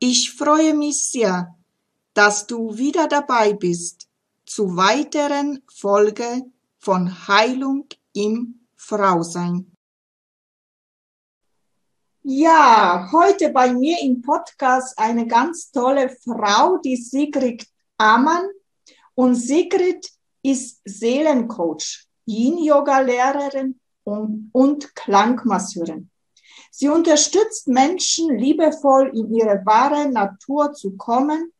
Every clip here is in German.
Ich freue mich sehr, dass du wieder dabei bist zu weiteren Folge von Heilung im Frausein. Ja, heute bei mir im Podcast eine ganz tolle Frau, die Sigrid Amann. Und Sigrid ist Seelencoach, Yin-Yoga-Lehrerin und, und Klangmasseurin. Sie unterstützt Menschen liebevoll in ihre wahre Natur zu kommen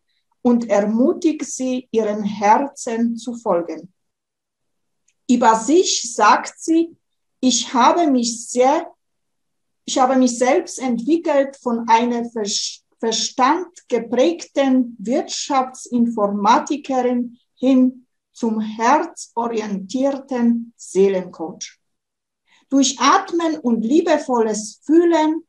und ermutigt sie, ihren Herzen zu folgen. Über sich sagt sie, ich habe mich sehr, ich habe mich selbst entwickelt von einer verstandgeprägten Wirtschaftsinformatikerin hin zum herzorientierten Seelencoach. Durch Atmen und liebevolles Fühlen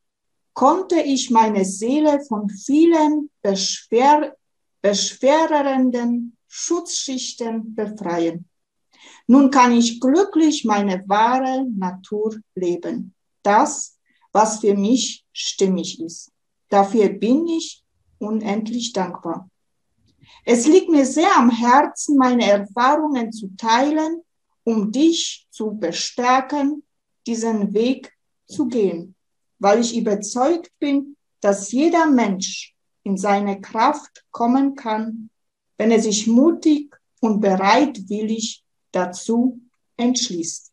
konnte ich meine Seele von vielen beschwer, beschwerenden Schutzschichten befreien. Nun kann ich glücklich meine wahre Natur leben. Das, was für mich stimmig ist. Dafür bin ich unendlich dankbar. Es liegt mir sehr am Herzen, meine Erfahrungen zu teilen, um dich zu bestärken, diesen Weg zu gehen, weil ich überzeugt bin, dass jeder Mensch in seine Kraft kommen kann, wenn er sich mutig und bereitwillig dazu entschließt.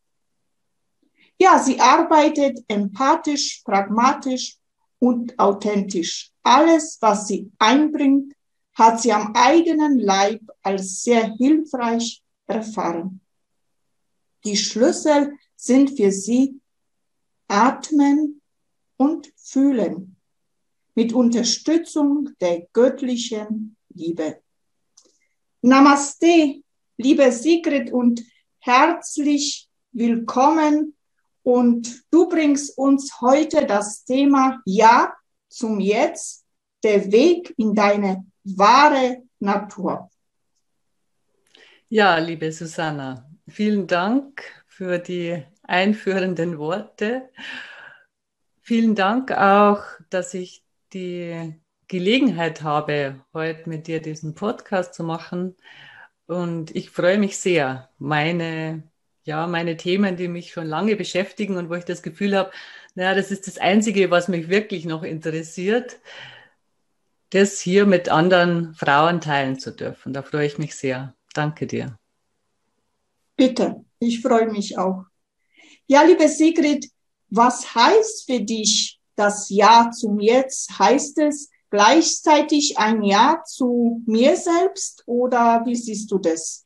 Ja, sie arbeitet empathisch, pragmatisch und authentisch. Alles, was sie einbringt, hat sie am eigenen Leib als sehr hilfreich erfahren. Die Schlüssel sind für sie Atmen und Fühlen mit Unterstützung der göttlichen Liebe. Namaste, liebe Sigrid und herzlich willkommen. Und du bringst uns heute das Thema Ja zum Jetzt, der Weg in deine wahre Natur. Ja, liebe Susanna, vielen Dank für die einführenden Worte. Vielen Dank auch, dass ich die Gelegenheit habe, heute mit dir diesen Podcast zu machen. Und ich freue mich sehr, meine, ja, meine Themen, die mich schon lange beschäftigen und wo ich das Gefühl habe, naja, das ist das Einzige, was mich wirklich noch interessiert, das hier mit anderen Frauen teilen zu dürfen. Da freue ich mich sehr. Danke dir. Bitte, ich freue mich auch. Ja, liebe Sigrid, was heißt für dich das Ja zum Jetzt? Heißt es gleichzeitig ein Ja zu mir selbst oder wie siehst du das?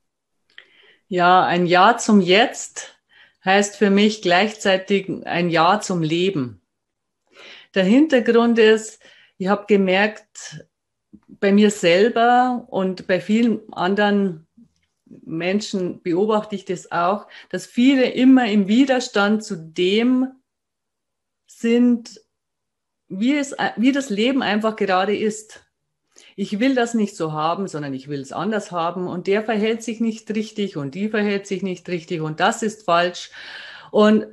Ja, ein Ja zum Jetzt heißt für mich gleichzeitig ein Ja zum Leben. Der Hintergrund ist, ich habe gemerkt, bei mir selber und bei vielen anderen Menschen beobachte ich das auch, dass viele immer im Widerstand zu dem sind, wie, es, wie das Leben einfach gerade ist. ich will das nicht so haben, sondern ich will es anders haben und der verhält sich nicht richtig und die verhält sich nicht richtig und das ist falsch. Und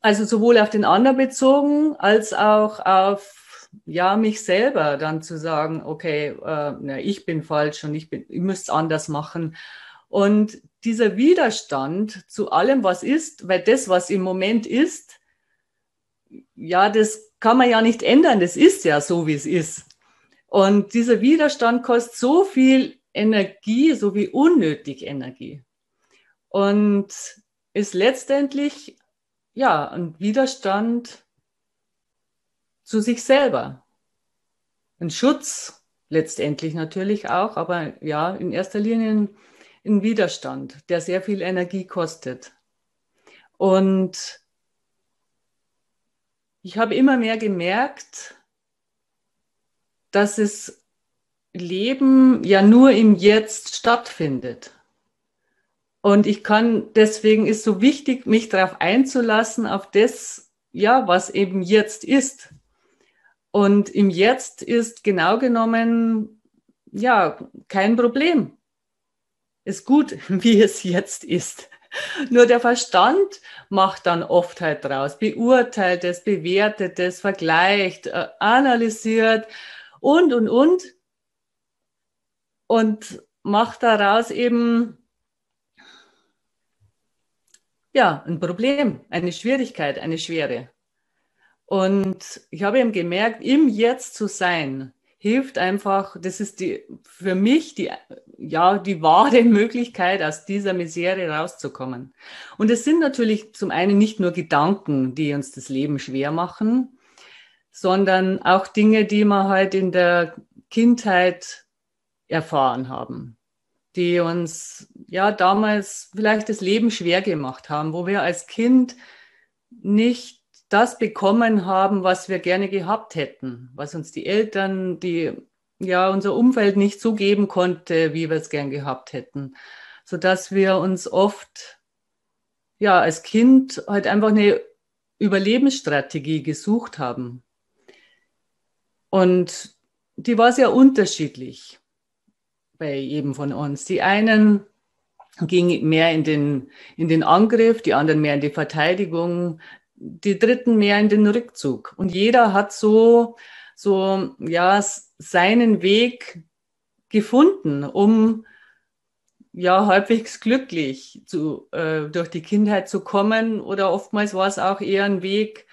also sowohl auf den anderen bezogen als auch auf ja mich selber dann zu sagen, okay, äh, na, ich bin falsch und ich bin, ich müsste es anders machen. Und dieser Widerstand zu allem, was ist, weil das, was im Moment ist, ja, das kann man ja nicht ändern. Das ist ja so, wie es ist. Und dieser Widerstand kostet so viel Energie, so wie unnötig Energie. Und ist letztendlich ja, ein Widerstand zu sich selber. Ein Schutz letztendlich natürlich auch, aber ja, in erster Linie ein, ein Widerstand, der sehr viel Energie kostet. Und ich habe immer mehr gemerkt, dass es Leben ja nur im Jetzt stattfindet. Und ich kann, deswegen ist so wichtig, mich darauf einzulassen, auf das, ja, was eben jetzt ist. Und im Jetzt ist genau genommen, ja, kein Problem. Ist gut, wie es jetzt ist. Nur der Verstand macht dann oft halt draus, beurteilt es, bewertet es, vergleicht, äh, analysiert und, und, und. Und macht daraus eben ja, ein Problem, eine Schwierigkeit, eine Schwere. Und ich habe eben gemerkt, im Jetzt zu sein, hilft einfach, das ist die, für mich die, ja, die wahre Möglichkeit, aus dieser Misere rauszukommen. Und es sind natürlich zum einen nicht nur Gedanken, die uns das Leben schwer machen, sondern auch Dinge, die wir halt in der Kindheit erfahren haben die uns ja damals vielleicht das Leben schwer gemacht haben, wo wir als Kind nicht das bekommen haben, was wir gerne gehabt hätten, was uns die Eltern, die ja unser Umfeld nicht so geben konnte, wie wir es gern gehabt hätten, so dass wir uns oft ja als Kind halt einfach eine Überlebensstrategie gesucht haben. Und die war sehr unterschiedlich bei jedem von uns. Die einen gingen mehr in den, in den Angriff, die anderen mehr in die Verteidigung, die dritten mehr in den Rückzug. Und jeder hat so, so, ja, seinen Weg gefunden, um ja halbwegs glücklich zu, äh, durch die Kindheit zu kommen. Oder oftmals war es auch eher ein Weg,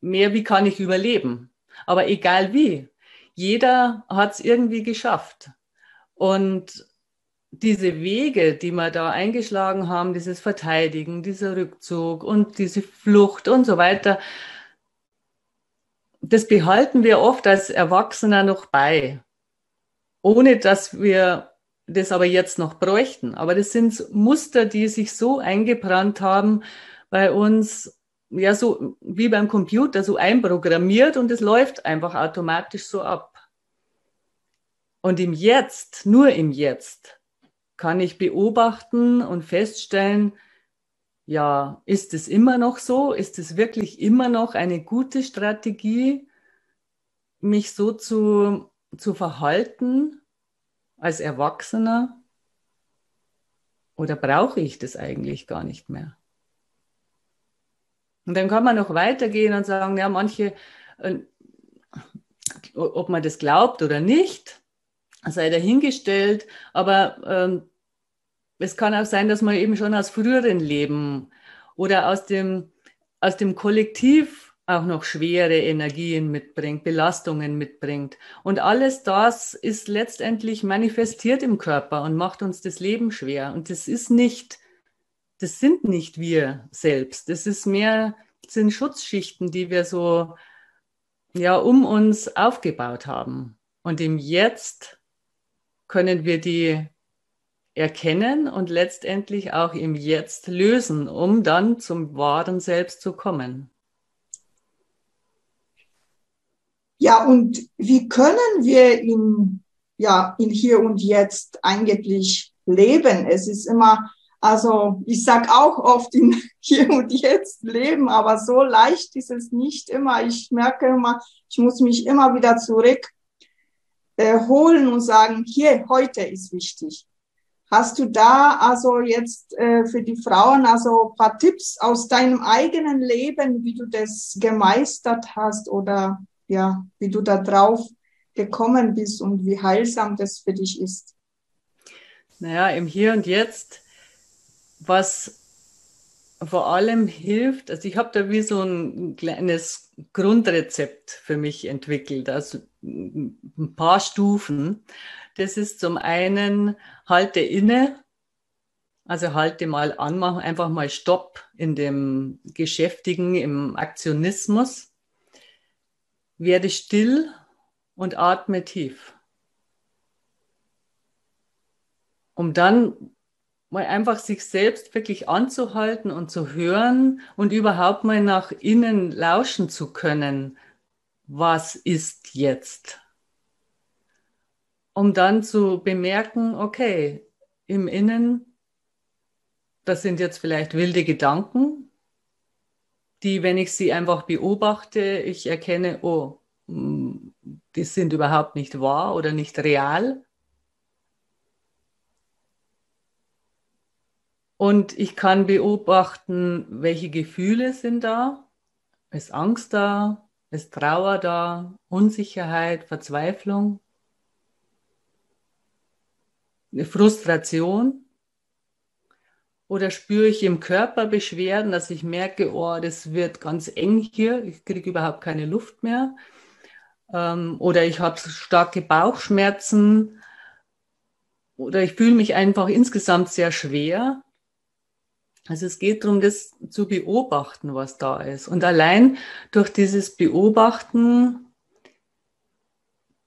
mehr wie kann ich überleben. Aber egal wie, jeder hat es irgendwie geschafft. Und diese Wege, die wir da eingeschlagen haben, dieses Verteidigen, dieser Rückzug und diese Flucht und so weiter, das behalten wir oft als Erwachsener noch bei, ohne dass wir das aber jetzt noch bräuchten. Aber das sind Muster, die sich so eingebrannt haben bei uns, ja, so wie beim Computer, so einprogrammiert und es läuft einfach automatisch so ab. Und im Jetzt, nur im Jetzt, kann ich beobachten und feststellen, ja, ist es immer noch so? Ist es wirklich immer noch eine gute Strategie, mich so zu, zu verhalten als Erwachsener? Oder brauche ich das eigentlich gar nicht mehr? Und dann kann man noch weitergehen und sagen, ja, manche, äh, ob man das glaubt oder nicht, sei dahingestellt, aber ähm, es kann auch sein, dass man eben schon aus früheren Leben oder aus dem, aus dem Kollektiv auch noch schwere Energien mitbringt, Belastungen mitbringt. Und alles das ist letztendlich manifestiert im Körper und macht uns das Leben schwer. Und das ist nicht, das sind nicht wir selbst. Das ist mehr, sind Schutzschichten, die wir so, ja, um uns aufgebaut haben. Und im Jetzt können wir die erkennen und letztendlich auch im Jetzt lösen, um dann zum wahren Selbst zu kommen. Ja, und wie können wir in, ja, in hier und jetzt eigentlich leben? Es ist immer Also ich sag auch oft in hier und jetzt leben, aber so leicht ist es nicht immer. Ich merke immer, ich muss mich immer wieder zurück äh, und sagen, hier, heute ist wichtig. Hast du da also jetzt äh, für die Frauen also paar Tipps aus deinem eigenen Leben, wie du das gemeistert hast oder ja, wie du da drauf gekommen bist und wie heilsam das für dich ist? Naja, im Hier und Jetzt, was vor allem hilft, also ich habe da wie so ein kleines Grundrezept für mich entwickelt, also ein paar Stufen. Das ist zum einen, halte inne, also halte mal an, mach einfach mal Stopp in dem Geschäftigen, im Aktionismus. Werde still und atme tief. Um dann mal einfach sich selbst wirklich anzuhalten und zu hören und überhaupt mal nach innen lauschen zu können. Was ist jetzt? Um dann zu bemerken, okay, im Innen, das sind jetzt vielleicht wilde Gedanken, die, wenn ich sie einfach beobachte, ich erkenne, oh, hm, die sind überhaupt nicht wahr oder nicht real. Und ich kann beobachten, welche Gefühle sind da. Ist Angst da? Ist Trauer da? Unsicherheit, Verzweiflung? Eine Frustration? Oder spüre ich im Körper Beschwerden, dass ich merke, oh, das wird ganz eng hier, ich kriege überhaupt keine Luft mehr? Ähm, oder ich habe starke Bauchschmerzen. Oder ich fühle mich einfach insgesamt sehr schwer. Also es geht darum, das zu beobachten, was da ist. Und allein durch dieses Beobachten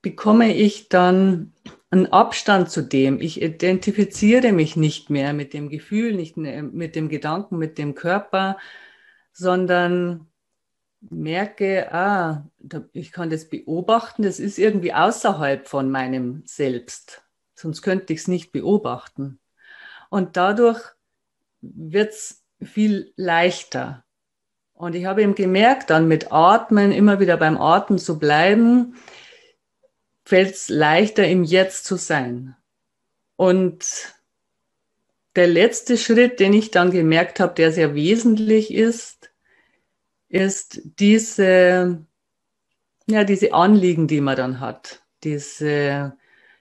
bekomme ich dann einen Abstand zu dem. Ich identifiziere mich nicht mehr mit dem Gefühl, nicht mit dem Gedanken, mit dem Körper, sondern merke, ah, ich kann das beobachten, das ist irgendwie außerhalb von meinem Selbst. Sonst könnte ich es nicht beobachten. Und dadurch wird es viel leichter. Und ich habe eben gemerkt, dann mit Atmen, immer wieder beim Atmen zu bleiben, fällt es leichter, im Jetzt zu sein. Und der letzte Schritt, den ich dann gemerkt habe, der sehr wesentlich ist, ist diese, ja, diese Anliegen, die man dann hat, diese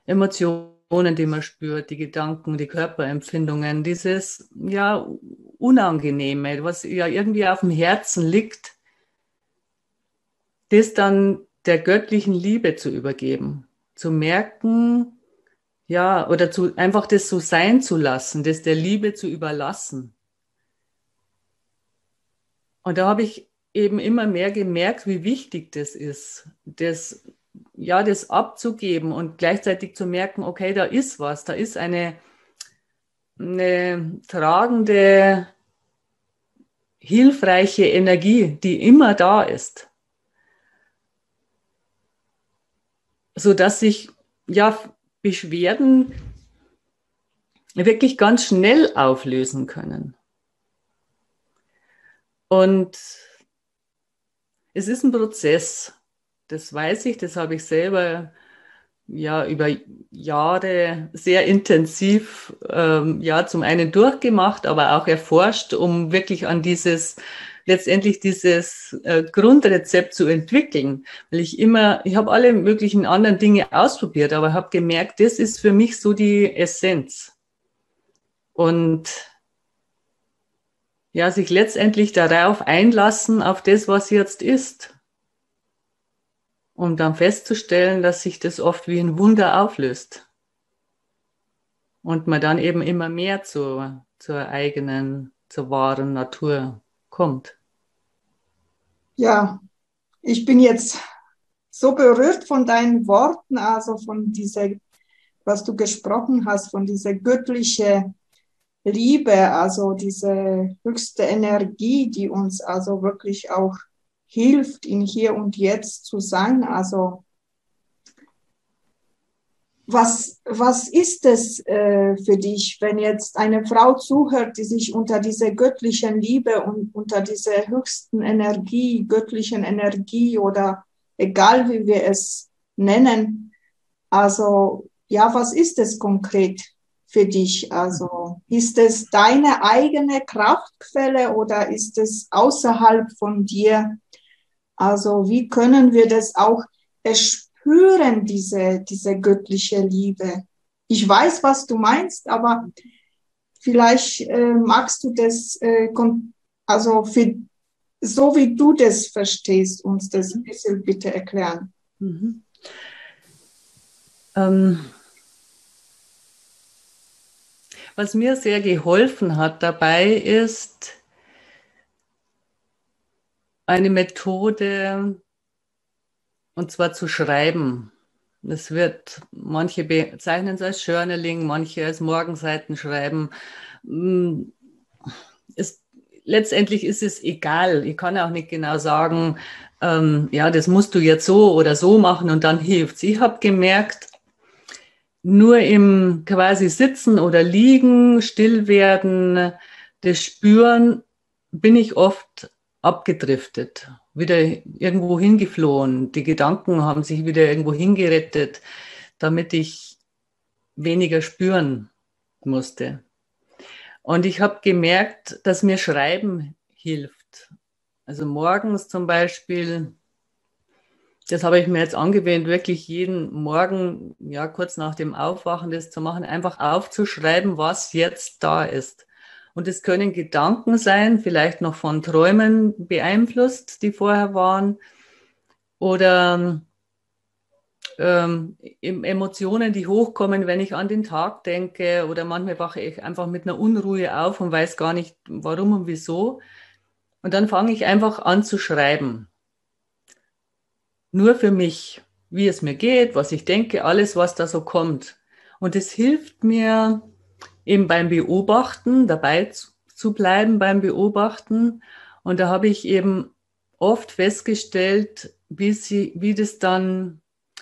Emotionen, die man spürt, die Gedanken, die Körperempfindungen, dieses, ja, Unangenehme, was ja irgendwie auf dem Herzen liegt, das dann der göttlichen Liebe zu übergeben, zu merken, ja, oder zu, einfach das so sein zu lassen, das der Liebe zu überlassen. Und da habe ich eben immer mehr gemerkt, wie wichtig das ist, das, ja, das abzugeben und gleichzeitig zu merken, okay, da ist was, da ist eine, eine tragende, hilfreiche Energie, die immer da ist. So dass sich ja Beschwerden wirklich ganz schnell auflösen können. Und es ist ein Prozess, das weiß ich, das habe ich selber ja über Jahre sehr intensiv ähm, ja zum einen durchgemacht, aber auch erforscht, um wirklich an dieses letztendlich dieses äh, Grundrezept zu entwickeln, weil ich immer, ich habe alle möglichen anderen Dinge ausprobiert, aber habe gemerkt, das ist für mich so die Essenz. Und ja, sich letztendlich darauf einlassen, auf das, was jetzt ist. Um dann festzustellen, dass sich das oft wie ein Wunder auflöst. Und man dann eben immer mehr zur, zur eigenen, zur wahren Natur kommt. Ja, ich bin jetzt so berührt von deinen Worten, also von dieser, was du gesprochen hast, von dieser göttlichen Liebe, also diese höchste Energie, die uns also wirklich auch hilft, in hier und jetzt zu sein. Also was, was ist es äh, für dich, wenn jetzt eine Frau zuhört, die sich unter dieser göttlichen Liebe und unter dieser höchsten Energie, göttlichen Energie oder egal wie wir es nennen, also ja, was ist es konkret für dich? Also ist es deine eigene Kraftquelle oder ist es außerhalb von dir? Also wie können wir das auch erspüren, diese, diese göttliche Liebe? Ich weiß, was du meinst, aber vielleicht äh, magst du das, äh, also für, so wie du das verstehst, uns das ein bisschen bitte erklären. Mhm. Ähm, was mir sehr geholfen hat dabei ist eine Methode, und zwar zu schreiben. Das wird, manche bezeichnen es als Journaling, manche als Morgenseiten schreiben. Es, letztendlich ist es egal. Ich kann auch nicht genau sagen, ähm, ja, das musst du jetzt so oder so machen und dann hilft's. Ich habe gemerkt, nur im quasi Sitzen oder Liegen, still werden, das Spüren, bin ich oft abgedriftet, wieder irgendwo hingeflohen. Die Gedanken haben sich wieder irgendwo hingerettet, damit ich weniger spüren musste. Und ich habe gemerkt, dass mir Schreiben hilft. Also morgens zum Beispiel das habe ich mir jetzt angewöhnt, wirklich jeden Morgen, ja, kurz nach dem Aufwachen das zu machen, einfach aufzuschreiben, was jetzt da ist. Und es können Gedanken sein, vielleicht noch von Träumen beeinflusst, die vorher waren, oder ähm, Emotionen, die hochkommen, wenn ich an den Tag denke, oder manchmal wache ich einfach mit einer Unruhe auf und weiß gar nicht, warum und wieso. Und dann fange ich einfach an zu schreiben nur für mich, wie es mir geht, was ich denke, alles, was da so kommt. Und es hilft mir eben beim Beobachten, dabei zu bleiben beim Beobachten. Und da habe ich eben oft festgestellt, wie, sie, wie das dann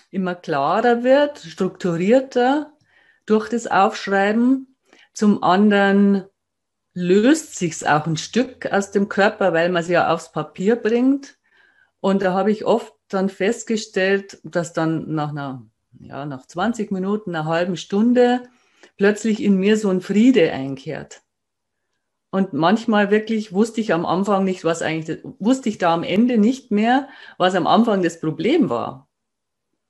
immer klarer wird, strukturierter durch das Aufschreiben. Zum anderen löst sich's auch ein Stück aus dem Körper, weil man es ja aufs Papier bringt. Und da habe ich oft dann festgestellt, dass dann nach einer, ja, nach 20 Minuten, einer halben Stunde plötzlich in mir so ein Friede einkehrt. Und manchmal wirklich wusste ich am Anfang nicht, was eigentlich, wusste ich da am Ende nicht mehr, was am Anfang das Problem war.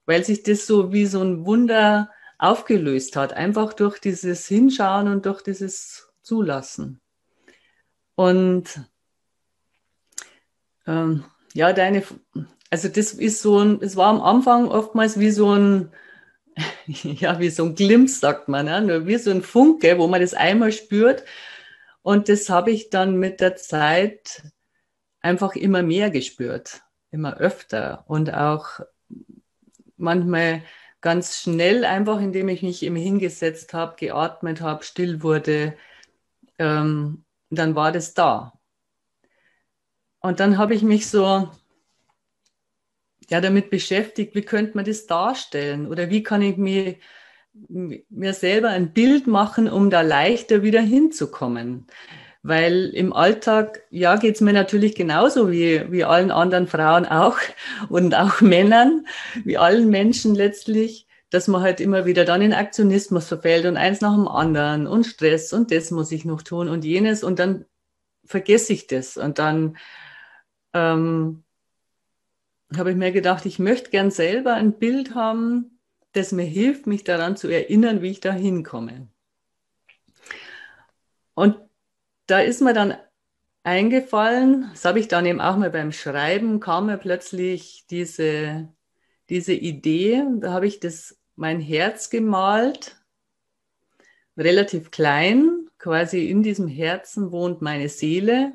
Weil sich das so wie so ein Wunder aufgelöst hat, einfach durch dieses Hinschauen und durch dieses Zulassen. Und ähm, ja, deine, also das ist so ein, es war am Anfang oftmals wie so ein, ja, wie so ein Glimpse, sagt man, ne? wie so ein Funke, wo man das einmal spürt. Und das habe ich dann mit der Zeit einfach immer mehr gespürt, immer öfter und auch manchmal ganz schnell, einfach indem ich mich eben hingesetzt habe, geatmet habe, still wurde, ähm, dann war das da. Und dann habe ich mich so ja, damit beschäftigt, wie könnte man das darstellen oder wie kann ich mir, mir selber ein Bild machen, um da leichter wieder hinzukommen. Weil im Alltag, ja, geht es mir natürlich genauso wie, wie allen anderen Frauen auch und auch Männern, wie allen Menschen letztlich, dass man halt immer wieder dann in Aktionismus verfällt und eins nach dem anderen und Stress und das muss ich noch tun und jenes und dann vergesse ich das und dann ähm, habe ich mir gedacht, ich möchte gern selber ein Bild haben, das mir hilft, mich daran zu erinnern, wie ich da hinkomme. Und da ist mir dann eingefallen, das habe ich dann eben auch mal beim Schreiben, kam mir plötzlich diese, diese Idee, da habe ich das, mein Herz gemalt, relativ klein, quasi in diesem Herzen wohnt meine Seele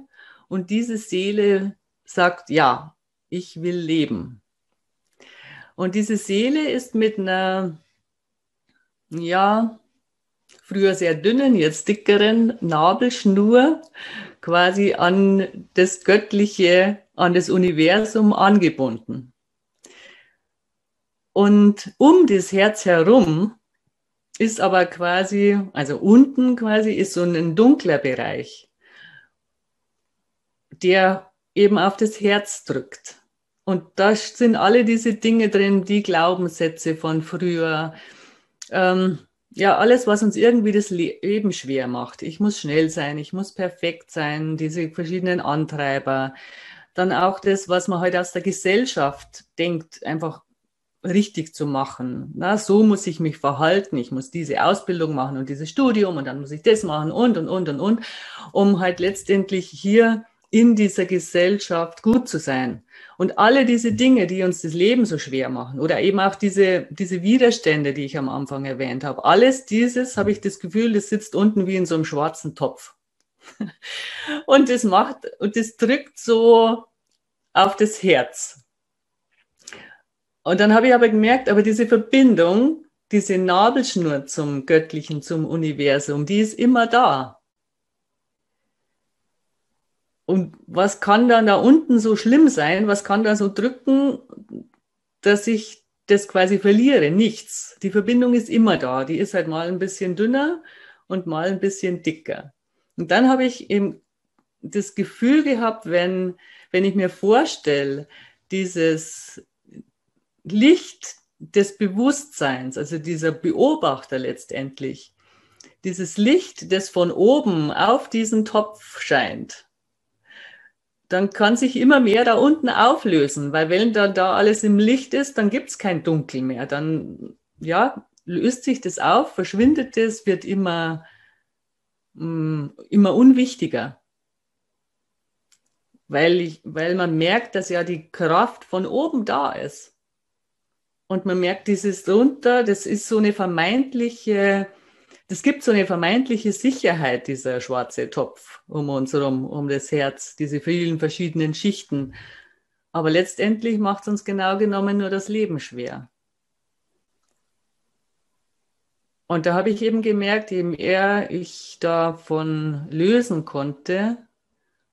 und diese Seele sagt, ja, ich will leben. Und diese Seele ist mit einer, ja, früher sehr dünnen, jetzt dickeren Nabelschnur quasi an das Göttliche, an das Universum angebunden. Und um das Herz herum ist aber quasi, also unten quasi ist so ein dunkler Bereich, der eben auf das Herz drückt. Und da sind alle diese Dinge drin, die Glaubenssätze von früher, ähm, ja, alles, was uns irgendwie das Leben schwer macht. Ich muss schnell sein, ich muss perfekt sein, diese verschiedenen Antreiber. Dann auch das, was man heute aus der Gesellschaft denkt, einfach richtig zu machen. Na, so muss ich mich verhalten. Ich muss diese Ausbildung machen und dieses Studium und dann muss ich das machen und, und, und, und, und, um halt letztendlich hier in dieser Gesellschaft gut zu sein. Und alle diese Dinge, die uns das Leben so schwer machen oder eben auch diese, diese Widerstände, die ich am Anfang erwähnt habe, alles dieses habe ich das Gefühl, das sitzt unten wie in so einem schwarzen Topf. und das macht, und das drückt so auf das Herz. Und dann habe ich aber gemerkt, aber diese Verbindung, diese Nabelschnur zum Göttlichen, zum Universum, die ist immer da. Und was kann dann da unten so schlimm sein? Was kann da so drücken, dass ich das quasi verliere? Nichts. Die Verbindung ist immer da. Die ist halt mal ein bisschen dünner und mal ein bisschen dicker. Und dann habe ich eben das Gefühl gehabt, wenn, wenn ich mir vorstelle, dieses Licht des Bewusstseins, also dieser Beobachter letztendlich, dieses Licht, das von oben auf diesen Topf scheint, dann kann sich immer mehr da unten auflösen, weil wenn dann da alles im Licht ist, dann gibt es kein Dunkel mehr. Dann ja, löst sich das auf, verschwindet es, wird immer, mh, mm, immer unwichtiger. Weil, ich, weil man merkt, dass ja die Kraft von oben da ist. Und man merkt dieses drunter, das ist so eine vermeintliche es gibt so eine vermeintliche Sicherheit, dieser schwarze Topf um uns herum, um das Herz, diese vielen verschiedenen Schichten. Aber letztendlich macht es uns genau genommen nur das Leben schwer. Und da habe ich eben gemerkt, je mehr ich davon lösen konnte,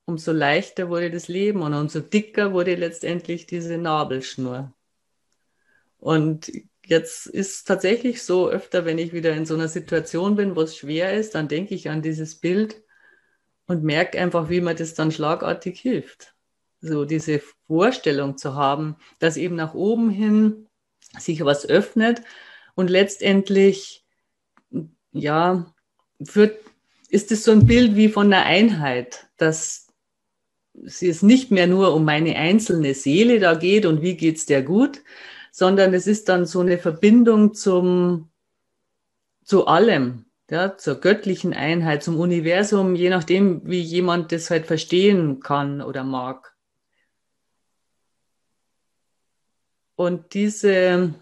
umso leichter wurde das Leben und umso dicker wurde letztendlich diese Nabelschnur. Und Jetzt ist tatsächlich so öfter, wenn ich wieder in so einer Situation bin, wo es schwer ist, dann denke ich an dieses Bild und merke einfach, wie mir das dann schlagartig hilft. So diese Vorstellung zu haben, dass eben nach oben hin sich was öffnet und letztendlich, ja, wird, ist es so ein Bild wie von einer Einheit, dass es nicht mehr nur um meine einzelne Seele da geht und wie geht's der gut, sondern es ist dann so eine Verbindung zum, zu allem, ja, zur göttlichen Einheit, zum Universum, je nachdem, wie jemand das halt verstehen kann oder mag. Und diese,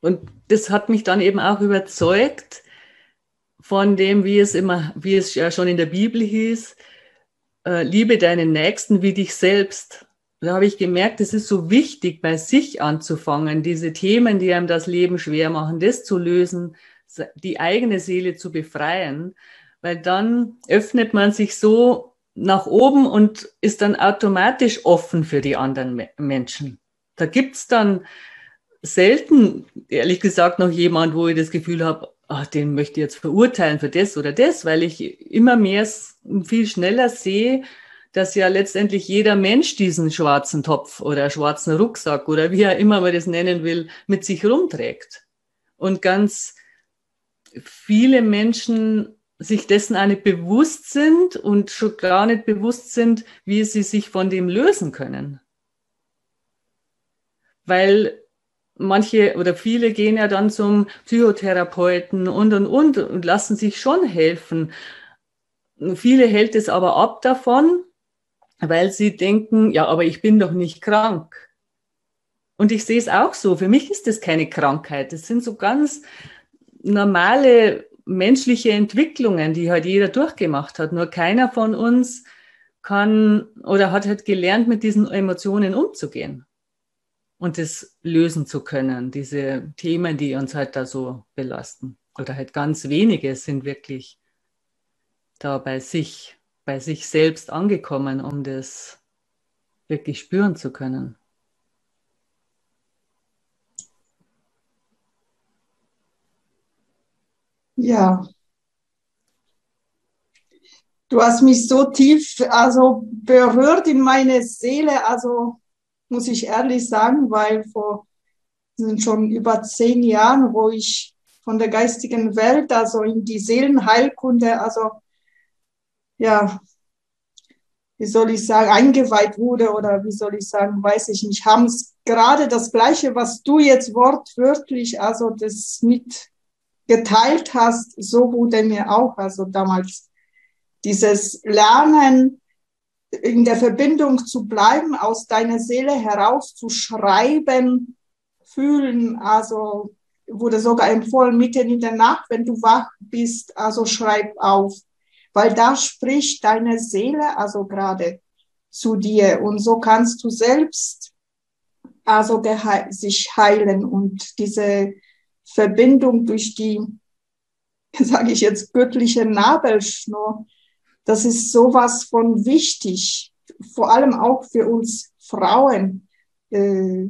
und das hat mich dann eben auch überzeugt von dem, wie es immer, wie es ja schon in der Bibel hieß, äh, liebe deinen Nächsten wie dich selbst da habe ich gemerkt, es ist so wichtig, bei sich anzufangen, diese Themen, die einem das Leben schwer machen, das zu lösen, die eigene Seele zu befreien, weil dann öffnet man sich so nach oben und ist dann automatisch offen für die anderen Menschen. Da gibt's dann selten, ehrlich gesagt, noch jemand, wo ich das Gefühl habe, ach, den möchte ich jetzt verurteilen für das oder das, weil ich immer mehr viel schneller sehe, dass ja letztendlich jeder Mensch diesen schwarzen Topf oder schwarzen Rucksack oder wie er immer man das nennen will, mit sich rumträgt. Und ganz viele Menschen sich dessen auch nicht bewusst sind und schon gar nicht bewusst sind, wie sie sich von dem lösen können. Weil manche oder viele gehen ja dann zum Psychotherapeuten und und und und lassen sich schon helfen. Viele hält es aber ab davon, weil sie denken, ja, aber ich bin doch nicht krank. Und ich sehe es auch so. Für mich ist das keine Krankheit. Das sind so ganz normale menschliche Entwicklungen, die halt jeder durchgemacht hat. Nur keiner von uns kann oder hat halt gelernt, mit diesen Emotionen umzugehen und das lösen zu können. Diese Themen, die uns halt da so belasten. Oder halt ganz wenige sind wirklich da bei sich bei sich selbst angekommen, um das wirklich spüren zu können. Ja. Du hast mich so tief also berührt in meine Seele, also muss ich ehrlich sagen, weil vor sind schon über zehn Jahren, wo ich von der geistigen Welt, also in die Seelenheilkunde, also ja, wie soll ich sagen, eingeweiht wurde oder wie soll ich sagen, weiß ich nicht, haben es gerade das Gleiche, was du jetzt wortwörtlich, also das mit geteilt hast, so wurde mir auch, also damals dieses Lernen, in der Verbindung zu bleiben, aus deiner Seele heraus zu schreiben, fühlen, also wurde sogar empfohlen, mitten in der Nacht, wenn du wach bist, also schreib auf, weil da spricht deine Seele also gerade zu dir und so kannst du selbst also sich heilen und diese Verbindung durch die, sage ich jetzt, göttliche Nabelschnur, das ist sowas von wichtig, vor allem auch für uns Frauen. Äh,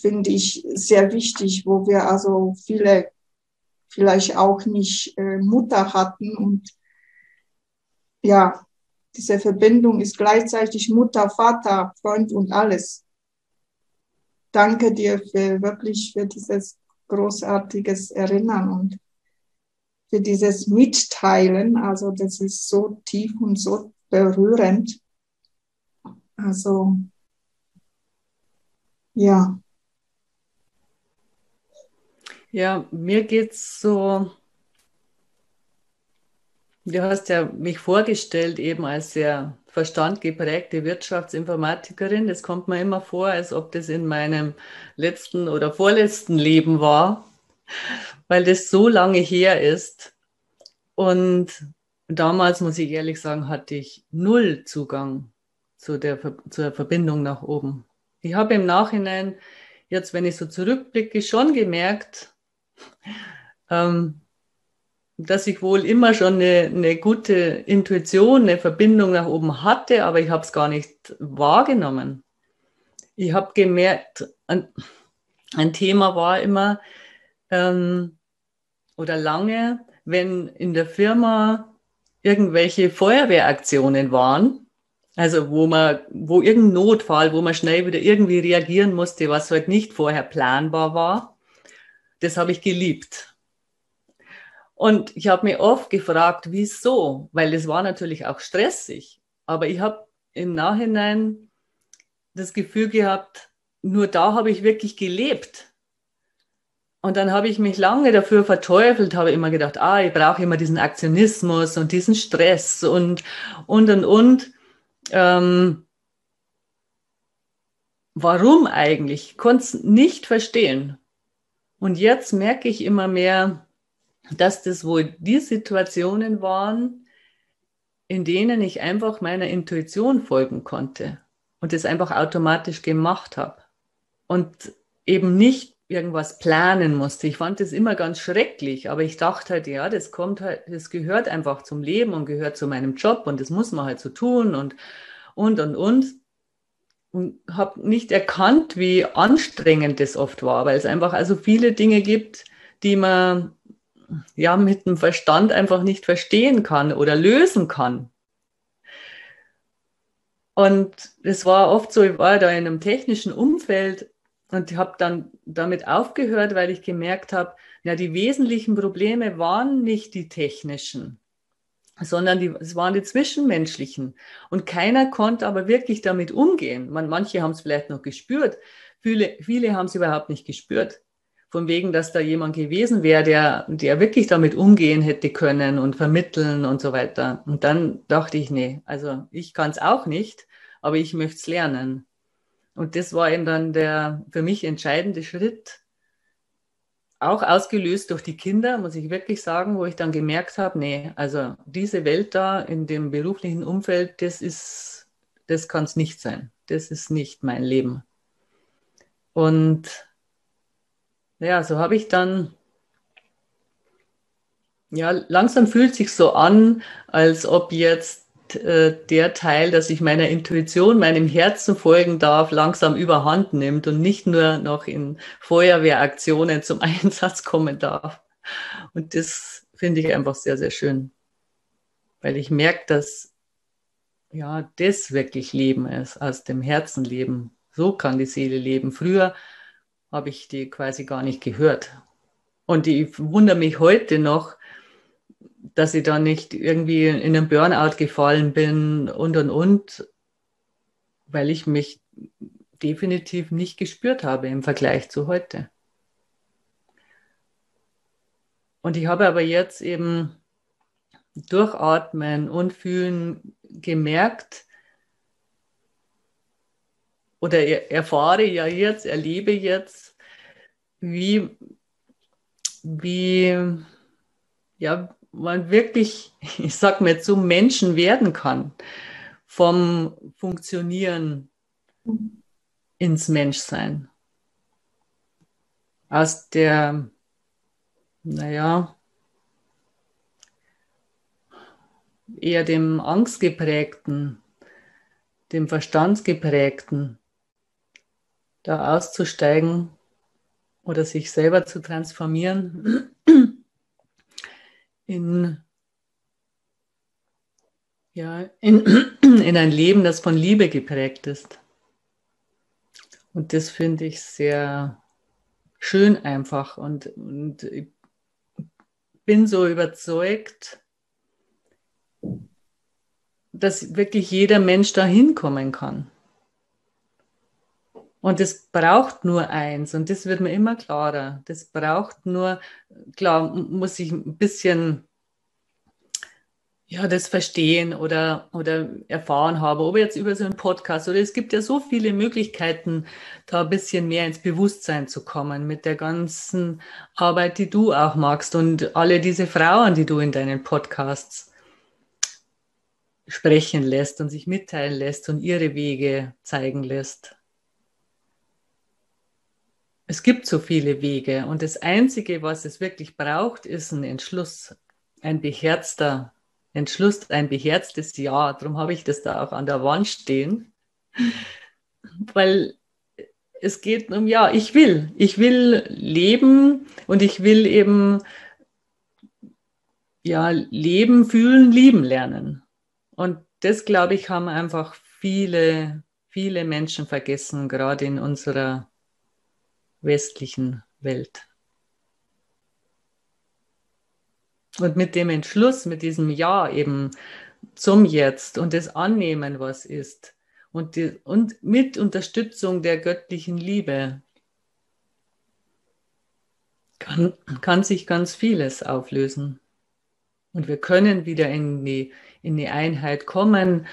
finde ich sehr wichtig, wo wir also viele vielleicht auch nicht äh, Mutter hatten und ja, diese Verbindung ist gleichzeitig Mutter, Vater, Freund und alles. Danke dir für wirklich für dieses großartiges Erinnern und für dieses Mitteilen. Also das ist so tief und so berührend. Also ja. Ja, mir geht es so, du hast ja mich vorgestellt eben als sehr verstandgeprägte Wirtschaftsinformatikerin. Das kommt mir immer vor, als ob das in meinem letzten oder vorletzten Leben war, weil das so lange her ist. Und damals, muss ich ehrlich sagen, hatte ich null Zugang zu der, zur Verbindung nach oben. Ich habe im Nachhinein, jetzt wenn ich so zurückblicke, schon gemerkt, ähm, dass ich wohl immer schon eine, eine, gute Intuition, eine Verbindung nach oben hatte, aber ich habe es gar nicht wahrgenommen. Ich habe gemerkt, ein, ein, Thema war immer ähm, oder lange, wenn in der Firma irgendwelche Feuerwehraktionen waren, also wo man, wo irgendein Notfall, wo man schnell wieder irgendwie reagieren musste, was halt nicht vorher planbar war, das habe ich geliebt. Und ich habe mir oft gefragt, wieso? Weil es war natürlich auch stressig. Aber ich habe im Nachhinein das Gefühl gehabt, nur da habe ich wirklich gelebt. Und dann habe ich mich lange dafür verteufelt, habe immer gedacht, ah, ich brauche immer diesen Aktionismus und diesen Stress und, und, und, und. Ähm, warum eigentlich? Ich konnte es nicht verstehen. Und jetzt merke ich immer mehr, dass das wohl die Situationen waren, in denen ich einfach meiner Intuition folgen konnte und es einfach automatisch gemacht habe und eben nicht irgendwas planen musste. Ich fand das immer ganz schrecklich, aber ich dachte halt, ja, das kommt halt, das gehört einfach zum Leben und gehört zu meinem Job und das muss man halt so tun und und und und und habe nicht erkannt, wie anstrengend das oft war, weil es einfach also viele Dinge gibt, die man ja mit dem Verstand einfach nicht verstehen kann oder lösen kann. Und es war oft so, ich war da in einem technischen Umfeld und habe dann damit aufgehört, weil ich gemerkt habe, ja, die wesentlichen Probleme waren nicht die technischen, sondern die, es waren die zwischenmenschlichen. Und keiner konnte aber wirklich damit umgehen. Man, manche haben es vielleicht noch gespürt, viele, viele haben es überhaupt nicht gespürt. Von wegen, dass da jemand gewesen wäre, der, der wirklich damit umgehen hätte können und vermitteln und so weiter. Und dann dachte ich, nee, also ich kann es auch nicht, aber ich möchte es lernen. Und das war eben dann der für mich entscheidende Schritt, auch ausgelöst durch die Kinder, muss ich wirklich sagen, wo ich dann gemerkt habe, nee, also diese Welt da in dem beruflichen Umfeld, das ist, das kann es nicht sein. Das ist nicht mein Leben. Und ja, so habe ich dann, ja, langsam fühlt sich so an, als ob jetzt äh, der Teil, dass ich meiner Intuition, meinem Herzen folgen darf, langsam überhand nimmt und nicht nur noch in Feuerwehraktionen zum Einsatz kommen darf. Und das finde ich einfach sehr, sehr schön. Weil ich merke, dass ja, das wirklich Leben ist, aus dem Herzen leben. So kann die Seele leben. Früher habe ich die quasi gar nicht gehört. Und ich wundere mich heute noch, dass ich da nicht irgendwie in einen Burnout gefallen bin und und und, weil ich mich definitiv nicht gespürt habe im Vergleich zu heute. Und ich habe aber jetzt eben durchatmen und fühlen gemerkt oder erfahre ja jetzt, erlebe jetzt, wie, wie ja, man wirklich, ich sag mal, zum Menschen werden kann vom Funktionieren ins Menschsein. Aus der, naja, eher dem Angstgeprägten, dem Verstandsgeprägten, da auszusteigen oder sich selber zu transformieren in, ja, in, in ein Leben, das von Liebe geprägt ist. Und das finde ich sehr schön einfach und, und ich bin so überzeugt, dass wirklich jeder Mensch da hinkommen kann. Und es braucht nur eins und das wird mir immer klarer. Das braucht nur, klar, muss ich ein bisschen ja, das verstehen oder, oder erfahren haben, ob jetzt über so einen Podcast oder es gibt ja so viele Möglichkeiten, da ein bisschen mehr ins Bewusstsein zu kommen mit der ganzen Arbeit, die du auch magst und alle diese Frauen, die du in deinen Podcasts sprechen lässt und sich mitteilen lässt und ihre Wege zeigen lässt. Es gibt so viele Wege und das Einzige, was es wirklich braucht, ist ein Entschluss, ein beherzter Entschluss, ein beherztes Ja. Darum habe ich das da auch an der Wand stehen, weil es geht um Ja, ich will, ich will leben und ich will eben ja leben, fühlen, lieben lernen. Und das, glaube ich, haben einfach viele, viele Menschen vergessen, gerade in unserer westlichen Welt. Und mit dem Entschluss, mit diesem Ja eben zum Jetzt und das Annehmen, was ist, und, die, und mit Unterstützung der göttlichen Liebe kann, kann sich ganz vieles auflösen. Und wir können wieder in die, in die Einheit kommen.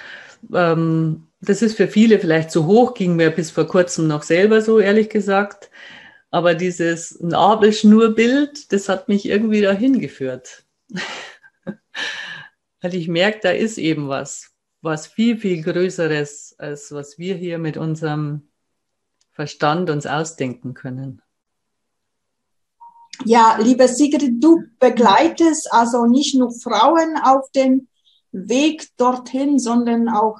Ähm, das ist für viele vielleicht zu hoch, ging mir bis vor kurzem noch selber so, ehrlich gesagt. Aber dieses Nabelschnurbild, das hat mich irgendwie dahin geführt. Weil ich merke, da ist eben was, was viel, viel Größeres, als was wir hier mit unserem Verstand uns ausdenken können. Ja, liebe Sigrid, du begleitest also nicht nur Frauen auf dem Weg dorthin, sondern auch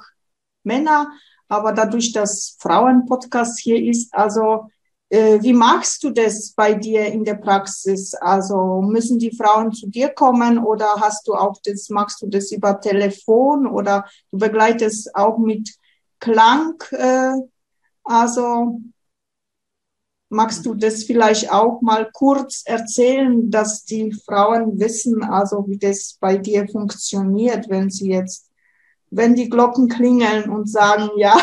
Männer. Aber dadurch, dass Frauenpodcast hier ist, also äh, wie machst du das bei dir in der Praxis? Also müssen die Frauen zu dir kommen oder hast du auch das, machst du das über Telefon oder du begleitest auch mit Klang? Äh, also magst du das vielleicht auch mal kurz erzählen, dass die Frauen wissen, also wie das bei dir funktioniert, wenn sie jetzt, wenn die Glocken klingeln und sagen, ja,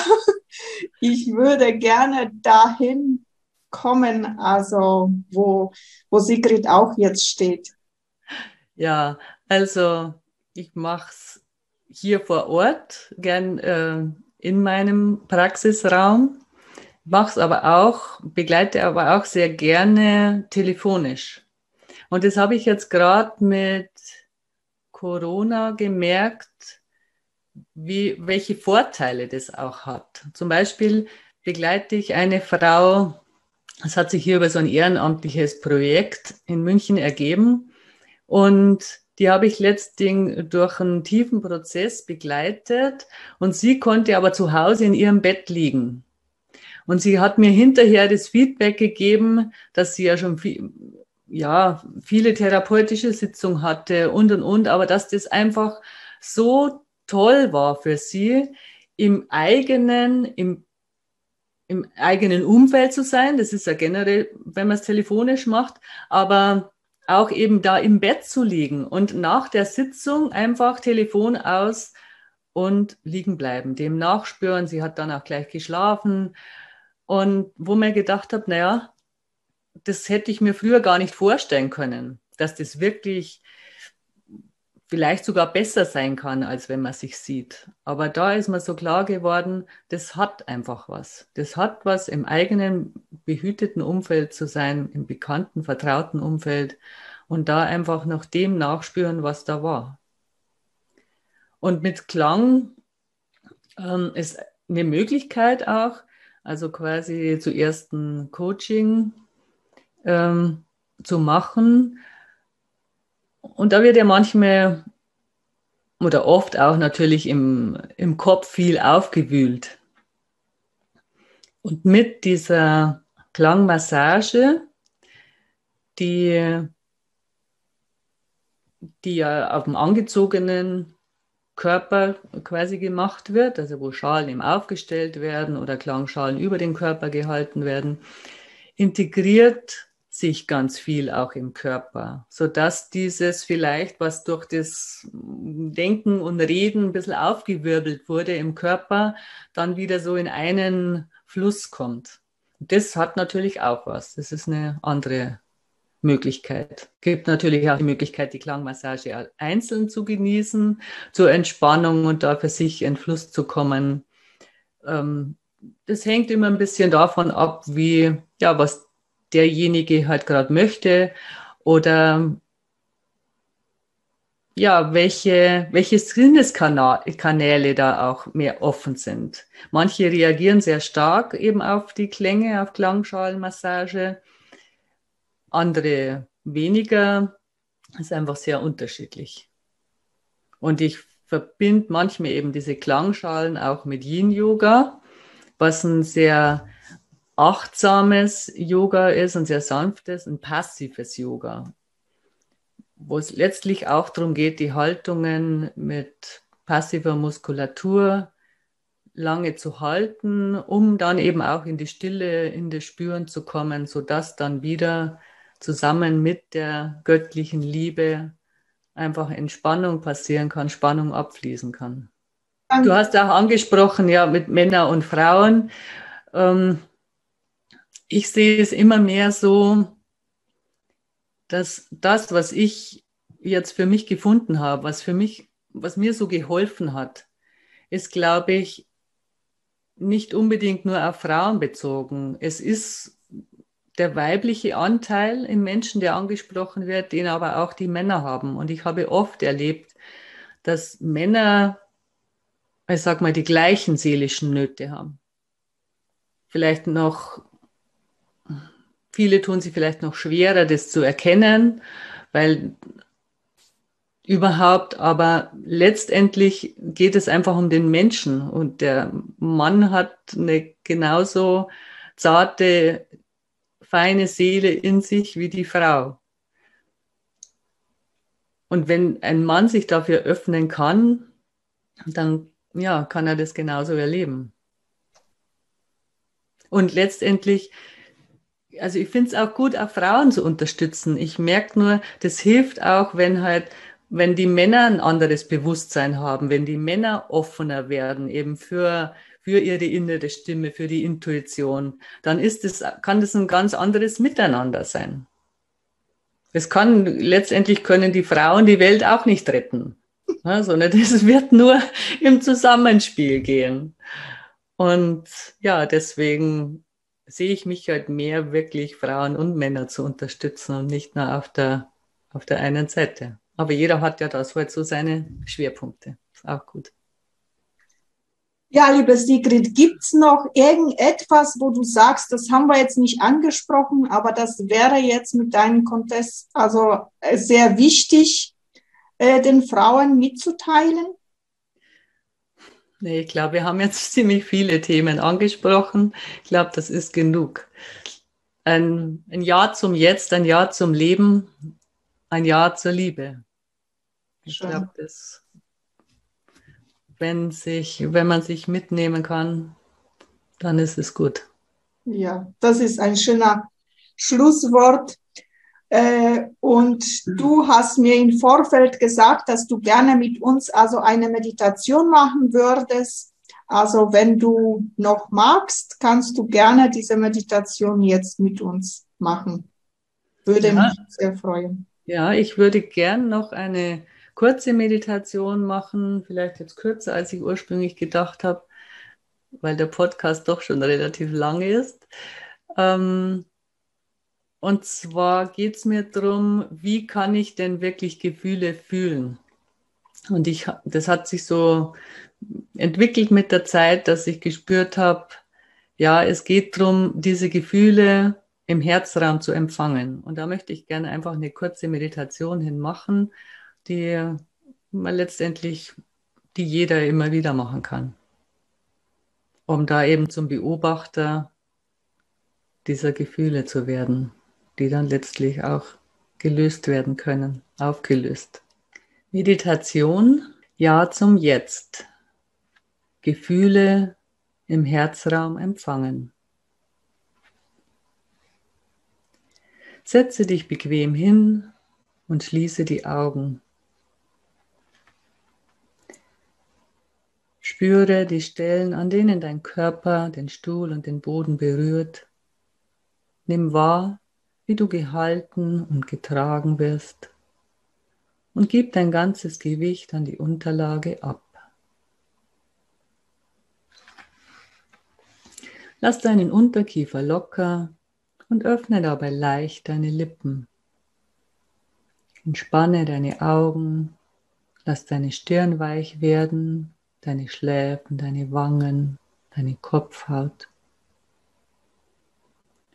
ich würde gerne dahin kommen, also wo, wo Sigrid auch jetzt steht? Ja, also ich mache es hier vor Ort, gern äh, in meinem Praxisraum, mache es aber auch, begleite aber auch sehr gerne telefonisch. Und das habe ich jetzt gerade mit Corona gemerkt, wie, welche Vorteile das auch hat. Zum Beispiel begleite ich eine Frau, es hat sich hier über so ein ehrenamtliches Projekt in München ergeben. Und die habe ich letztendlich durch einen tiefen Prozess begleitet. Und sie konnte aber zu Hause in ihrem Bett liegen. Und sie hat mir hinterher das Feedback gegeben, dass sie ja schon viel, ja, viele therapeutische Sitzungen hatte und und und, aber dass das einfach so toll war für sie, im eigenen, im, im eigenen Umfeld zu sein. Das ist ja generell, wenn man es telefonisch macht, aber auch eben da im Bett zu liegen und nach der Sitzung einfach Telefon aus und liegen bleiben, dem nachspüren. Sie hat dann auch gleich geschlafen. Und wo mir gedacht habe, naja, das hätte ich mir früher gar nicht vorstellen können, dass das wirklich vielleicht sogar besser sein kann, als wenn man sich sieht. Aber da ist mir so klar geworden, das hat einfach was. Das hat was im eigenen behüteten Umfeld zu sein, im bekannten, vertrauten Umfeld und da einfach noch dem nachspüren, was da war. Und mit Klang ähm, ist eine Möglichkeit auch, also quasi zuerst ein Coaching ähm, zu machen. Und da wird ja manchmal oder oft auch natürlich im, im Kopf viel aufgewühlt. Und mit dieser Klangmassage, die, die ja auf dem angezogenen Körper quasi gemacht wird, also wo Schalen eben aufgestellt werden oder Klangschalen über den Körper gehalten werden, integriert sich ganz viel auch im Körper, so dass dieses vielleicht, was durch das Denken und Reden ein bisschen aufgewirbelt wurde im Körper, dann wieder so in einen Fluss kommt. Das hat natürlich auch was. Das ist eine andere Möglichkeit. Gibt natürlich auch die Möglichkeit, die Klangmassage einzeln zu genießen, zur Entspannung und da für sich in Fluss zu kommen. Ähm, das hängt immer ein bisschen davon ab, wie, ja, was derjenige halt gerade möchte oder ja, welche, welche Sinneskanäle da auch mehr offen sind. Manche reagieren sehr stark eben auf die Klänge, auf Klangschalenmassage andere weniger. Das ist einfach sehr unterschiedlich. Und ich verbinde manchmal eben diese Klangschalen auch mit Yin-Yoga, was ein sehr achtsames Yoga ist, ein sehr sanftes, ein passives Yoga, wo es letztlich auch darum geht, die Haltungen mit passiver Muskulatur lange zu halten, um dann eben auch in die Stille, in das Spüren zu kommen, sodass dann wieder zusammen mit der göttlichen Liebe einfach Entspannung passieren kann, Spannung abfließen kann. Du hast auch angesprochen, ja, mit Männern und Frauen. Ähm, ich sehe es immer mehr so, dass das, was ich jetzt für mich gefunden habe, was für mich, was mir so geholfen hat, ist, glaube ich, nicht unbedingt nur auf Frauen bezogen. Es ist der weibliche Anteil im Menschen, der angesprochen wird, den aber auch die Männer haben. Und ich habe oft erlebt, dass Männer, ich sag mal, die gleichen seelischen Nöte haben. Vielleicht noch, viele tun sich vielleicht noch schwerer, das zu erkennen, weil überhaupt, aber letztendlich geht es einfach um den Menschen und der Mann hat eine genauso zarte feine Seele in sich wie die Frau. Und wenn ein Mann sich dafür öffnen kann, dann ja, kann er das genauso erleben. Und letztendlich, also ich finde es auch gut, auch Frauen zu unterstützen. Ich merke nur, das hilft auch, wenn halt, wenn die Männer ein anderes Bewusstsein haben, wenn die Männer offener werden, eben für für ihre innere Stimme, für die Intuition, dann ist es, kann das ein ganz anderes Miteinander sein. Es kann, letztendlich können die Frauen die Welt auch nicht retten, ja, sondern das wird nur im Zusammenspiel gehen. Und ja, deswegen sehe ich mich halt mehr wirklich Frauen und Männer zu unterstützen und nicht nur auf der, auf der einen Seite. Aber jeder hat ja das halt so seine Schwerpunkte. Ist auch gut. Ja, liebe Sigrid, gibt's noch irgendetwas, wo du sagst, das haben wir jetzt nicht angesprochen, aber das wäre jetzt mit deinem Contest also äh, sehr wichtig, äh, den Frauen mitzuteilen? Nee, ich glaube, wir haben jetzt ziemlich viele Themen angesprochen. Ich glaube, das ist genug. ein, ein Ja zum Jetzt, ein Ja zum Leben, ein Ja zur Liebe. Ich glaube, das, wenn sich, wenn man sich mitnehmen kann, dann ist es gut. Ja, das ist ein schöner Schlusswort. Äh, und du hast mir im Vorfeld gesagt, dass du gerne mit uns also eine Meditation machen würdest. Also wenn du noch magst, kannst du gerne diese Meditation jetzt mit uns machen. Würde ja. mich sehr freuen. Ja, ich würde gern noch eine kurze Meditation machen, vielleicht jetzt kürzer, als ich ursprünglich gedacht habe, weil der Podcast doch schon relativ lang ist. Ähm, und zwar geht es mir darum, wie kann ich denn wirklich Gefühle fühlen? Und ich, das hat sich so entwickelt mit der Zeit, dass ich gespürt habe, ja, es geht darum, diese Gefühle im Herzraum zu empfangen. Und da möchte ich gerne einfach eine kurze Meditation hinmachen, die man letztendlich, die jeder immer wieder machen kann, um da eben zum Beobachter dieser Gefühle zu werden die dann letztlich auch gelöst werden können, aufgelöst. Meditation, Ja zum Jetzt. Gefühle im Herzraum empfangen. Setze dich bequem hin und schließe die Augen. Spüre die Stellen, an denen dein Körper den Stuhl und den Boden berührt. Nimm wahr, wie du gehalten und getragen wirst und gib dein ganzes Gewicht an die Unterlage ab. Lass deinen Unterkiefer locker und öffne dabei leicht deine Lippen. Entspanne deine Augen, lass deine Stirn weich werden, deine Schläfen, deine Wangen, deine Kopfhaut.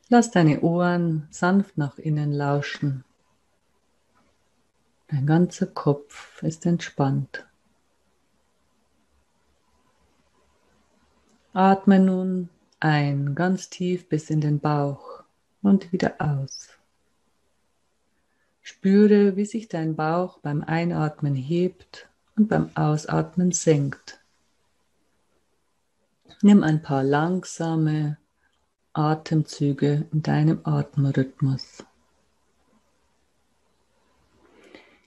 Lass deine Ohren sanft nach innen lauschen. Dein ganzer Kopf ist entspannt. Atme nun ein ganz tief bis in den Bauch und wieder aus. Spüre, wie sich dein Bauch beim Einatmen hebt und beim Ausatmen senkt. Nimm ein paar langsame, Atemzüge in deinem Atemrhythmus.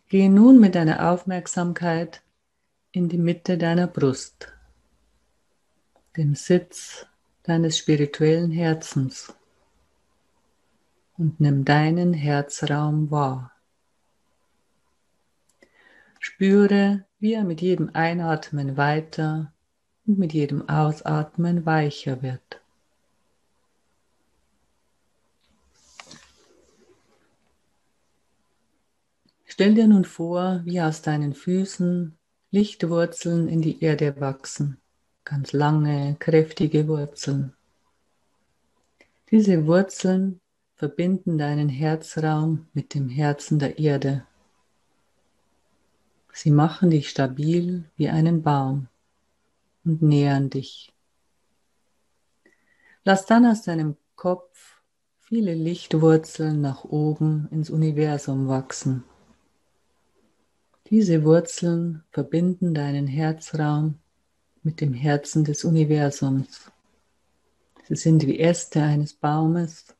Gehe nun mit deiner Aufmerksamkeit in die Mitte deiner Brust, dem Sitz deines spirituellen Herzens und nimm deinen Herzraum wahr. Spüre, wie er mit jedem Einatmen weiter und mit jedem Ausatmen weicher wird. Stell dir nun vor, wie aus deinen Füßen Lichtwurzeln in die Erde wachsen, ganz lange, kräftige Wurzeln. Diese Wurzeln verbinden deinen Herzraum mit dem Herzen der Erde. Sie machen dich stabil wie einen Baum und nähern dich. Lass dann aus deinem Kopf viele Lichtwurzeln nach oben ins Universum wachsen. Diese Wurzeln verbinden deinen Herzraum mit dem Herzen des Universums. Sie sind wie Äste eines Baumes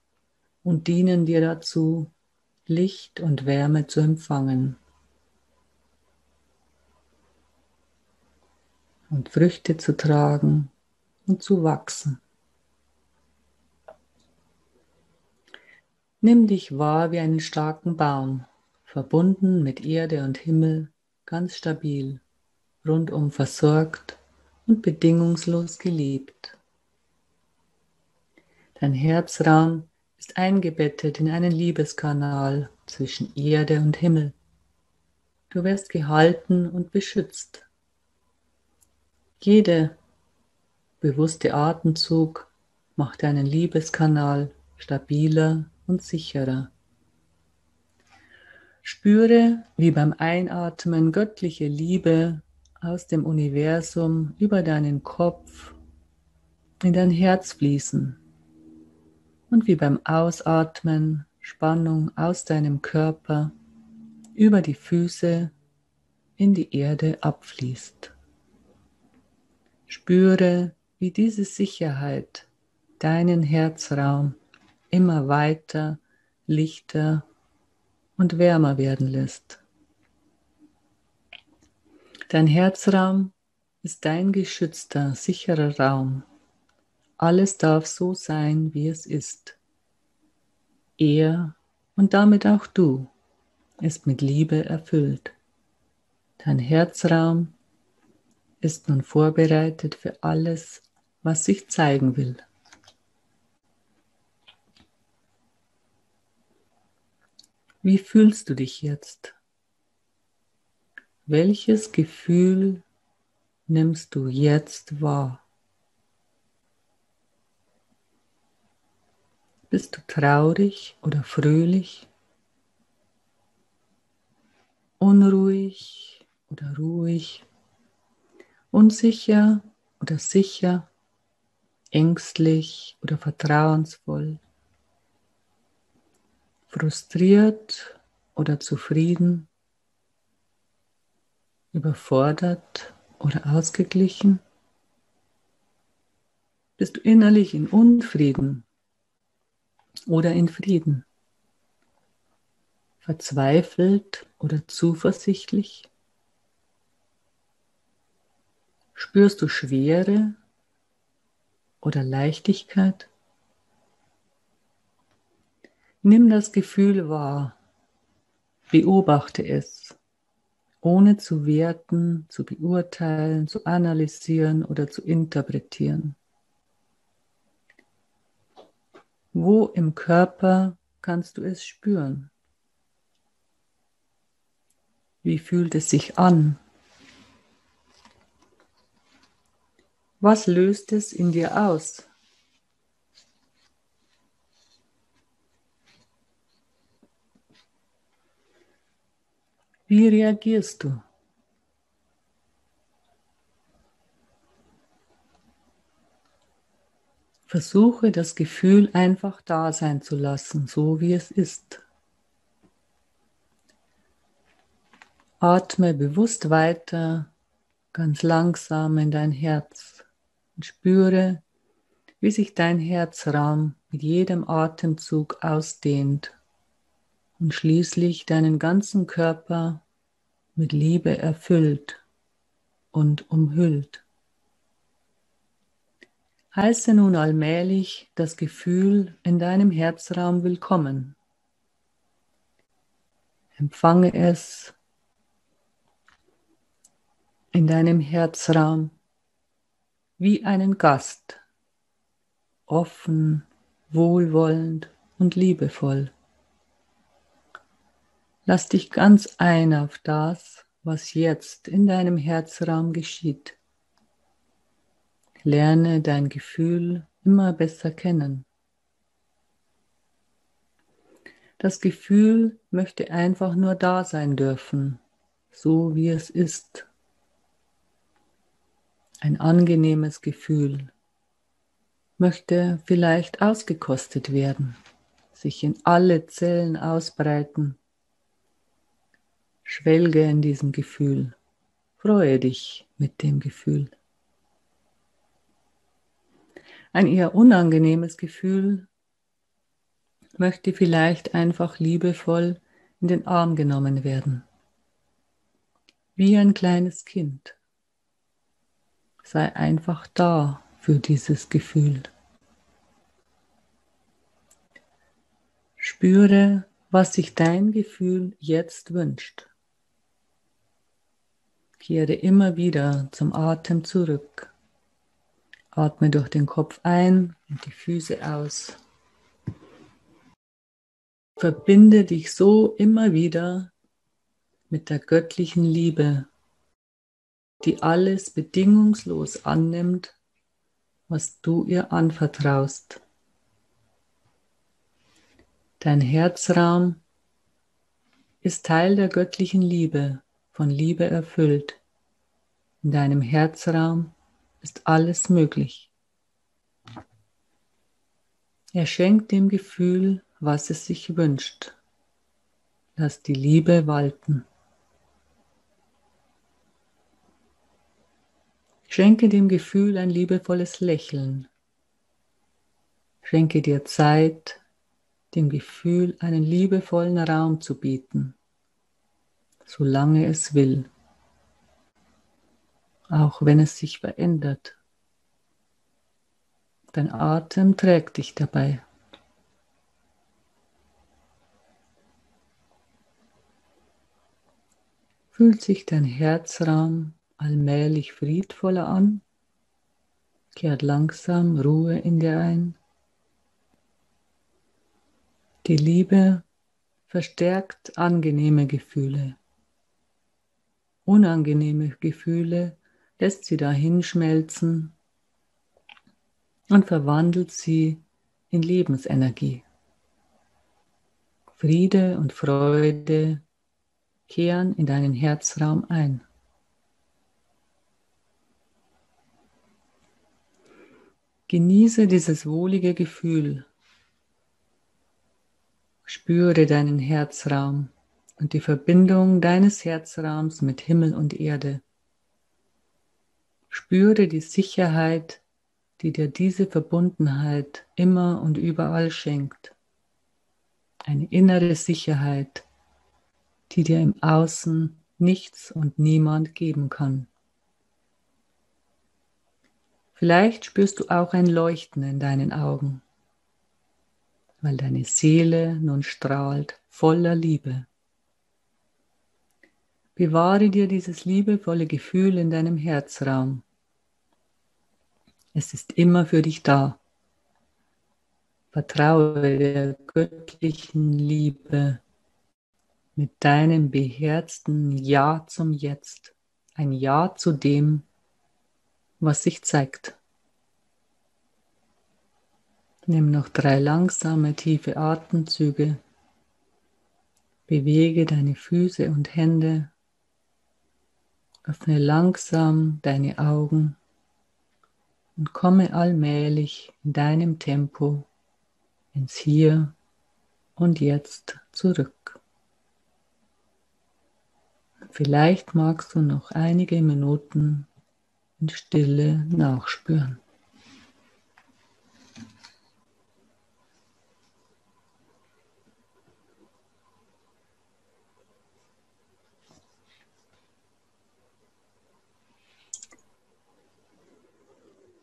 und dienen dir dazu, Licht und Wärme zu empfangen und Früchte zu tragen und zu wachsen. Nimm dich wahr wie einen starken Baum verbunden mit Erde und Himmel, ganz stabil, rundum versorgt und bedingungslos geliebt. Dein Herzraum ist eingebettet in einen Liebeskanal zwischen Erde und Himmel. Du wirst gehalten und beschützt. Jeder bewusste Atemzug macht deinen Liebeskanal stabiler und sicherer. Spüre, wie beim Einatmen göttliche Liebe aus dem Universum über deinen Kopf in dein Herz fließen. Und wie beim Ausatmen Spannung aus deinem Körper über die Füße in die Erde abfließt. Spüre, wie diese Sicherheit deinen Herzraum immer weiter, lichter und wärmer werden lässt. Dein Herzraum ist dein geschützter, sicherer Raum. Alles darf so sein, wie es ist. Er und damit auch du ist mit Liebe erfüllt. Dein Herzraum ist nun vorbereitet für alles, was sich zeigen will. Wie fühlst du dich jetzt? Welches Gefühl nimmst du jetzt wahr? Bist du traurig oder fröhlich? Unruhig oder ruhig? Unsicher oder sicher? Ängstlich oder vertrauensvoll? frustriert oder zufrieden, überfordert oder ausgeglichen? Bist du innerlich in Unfrieden oder in Frieden? Verzweifelt oder zuversichtlich? Spürst du Schwere oder Leichtigkeit? Nimm das Gefühl wahr, beobachte es, ohne zu werten, zu beurteilen, zu analysieren oder zu interpretieren. Wo im Körper kannst du es spüren? Wie fühlt es sich an? Was löst es in dir aus? Wie reagierst du? Versuche das Gefühl einfach da sein zu lassen, so wie es ist. Atme bewusst weiter, ganz langsam in dein Herz und spüre, wie sich dein Herzraum mit jedem Atemzug ausdehnt und schließlich deinen ganzen Körper mit Liebe erfüllt und umhüllt. Heiße nun allmählich das Gefühl in deinem Herzraum willkommen. Empfange es in deinem Herzraum wie einen Gast, offen, wohlwollend und liebevoll. Lass dich ganz ein auf das, was jetzt in deinem Herzraum geschieht. Lerne dein Gefühl immer besser kennen. Das Gefühl möchte einfach nur da sein dürfen, so wie es ist. Ein angenehmes Gefühl möchte vielleicht ausgekostet werden, sich in alle Zellen ausbreiten Schwelge in diesem Gefühl. Freue dich mit dem Gefühl. Ein eher unangenehmes Gefühl möchte vielleicht einfach liebevoll in den Arm genommen werden. Wie ein kleines Kind. Sei einfach da für dieses Gefühl. Spüre, was sich dein Gefühl jetzt wünscht. Kehre immer wieder zum Atem zurück. Atme durch den Kopf ein und die Füße aus. Verbinde dich so immer wieder mit der göttlichen Liebe, die alles bedingungslos annimmt, was du ihr anvertraust. Dein Herzraum ist Teil der göttlichen Liebe von Liebe erfüllt. In deinem Herzraum ist alles möglich. Er schenkt dem Gefühl, was es sich wünscht. Lass die Liebe walten. Schenke dem Gefühl ein liebevolles Lächeln. Schenke dir Zeit, dem Gefühl einen liebevollen Raum zu bieten, solange es will, auch wenn es sich verändert. Dein Atem trägt dich dabei. Fühlt sich dein Herzraum allmählich friedvoller an? Kehrt langsam Ruhe in dir ein? Die Liebe verstärkt angenehme Gefühle. Unangenehme Gefühle lässt sie dahin schmelzen und verwandelt sie in Lebensenergie. Friede und Freude kehren in deinen Herzraum ein. Genieße dieses wohlige Gefühl Spüre deinen Herzraum und die Verbindung deines Herzraums mit Himmel und Erde. Spüre die Sicherheit, die dir diese Verbundenheit immer und überall schenkt. Eine innere Sicherheit, die dir im Außen nichts und niemand geben kann. Vielleicht spürst du auch ein Leuchten in deinen Augen weil deine Seele nun strahlt voller Liebe. Bewahre dir dieses liebevolle Gefühl in deinem Herzraum. Es ist immer für dich da. Vertraue der göttlichen Liebe mit deinem beherzten Ja zum Jetzt, ein Ja zu dem, was sich zeigt. Nimm noch drei langsame, tiefe Atemzüge. Bewege deine Füße und Hände. Öffne langsam deine Augen und komme allmählich in deinem Tempo ins Hier und Jetzt zurück. Vielleicht magst du noch einige Minuten in Stille nachspüren.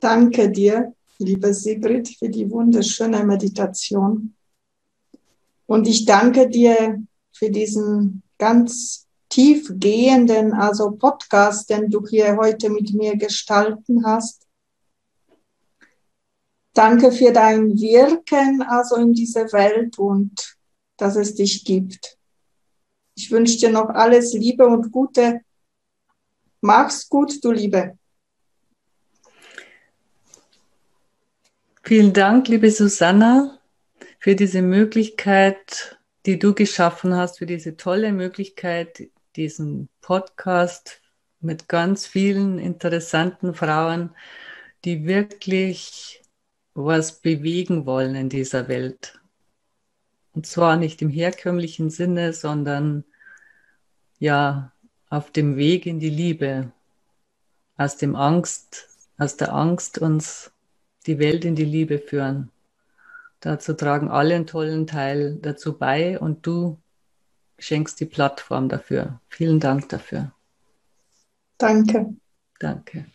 Danke dir, liebe Sigrid, für die wunderschöne Meditation. Und ich danke dir für diesen ganz tiefgehenden, also Podcast, den du hier heute mit mir gestalten hast. Danke für dein Wirken, also in dieser Welt und dass es dich gibt. Ich wünsche dir noch alles Liebe und Gute. Mach's gut, du Liebe. Vielen Dank, liebe Susanna, für diese Möglichkeit, die du geschaffen hast, für diese tolle Möglichkeit, diesen Podcast mit ganz vielen interessanten Frauen, die wirklich was bewegen wollen in dieser Welt. Und zwar nicht im herkömmlichen Sinne, sondern ja, auf dem Weg in die Liebe, aus dem Angst, aus der Angst uns die Welt in die Liebe führen. Dazu tragen alle einen tollen Teil dazu bei und du schenkst die Plattform dafür. Vielen Dank dafür. Danke. Danke.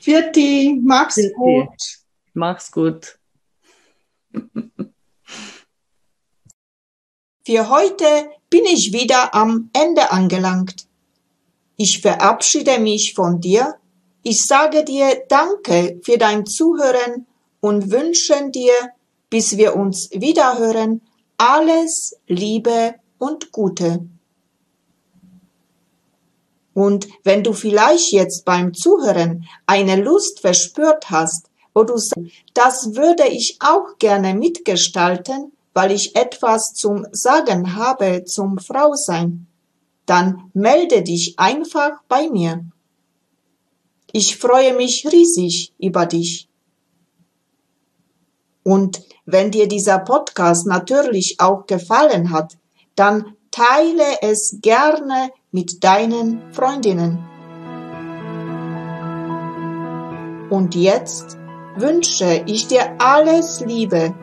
Virti, mach's Virti. gut. Mach's gut. Für heute bin ich wieder am Ende angelangt. Ich verabschiede mich von dir ich sage dir Danke für dein Zuhören und wünschen dir, bis wir uns wiederhören, alles Liebe und Gute. Und wenn du vielleicht jetzt beim Zuhören eine Lust verspürt hast, wo du sagst, das würde ich auch gerne mitgestalten, weil ich etwas zum Sagen habe zum Frausein, dann melde dich einfach bei mir. Ich freue mich riesig über dich. Und wenn dir dieser Podcast natürlich auch gefallen hat, dann teile es gerne mit deinen Freundinnen. Und jetzt wünsche ich dir alles Liebe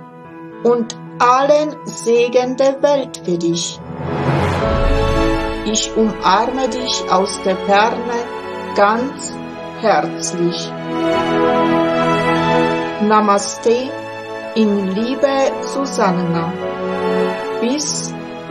und allen Segen der Welt für dich. Ich umarme dich aus der Ferne ganz herzlich. Namaste in Liebe Susanna. Bis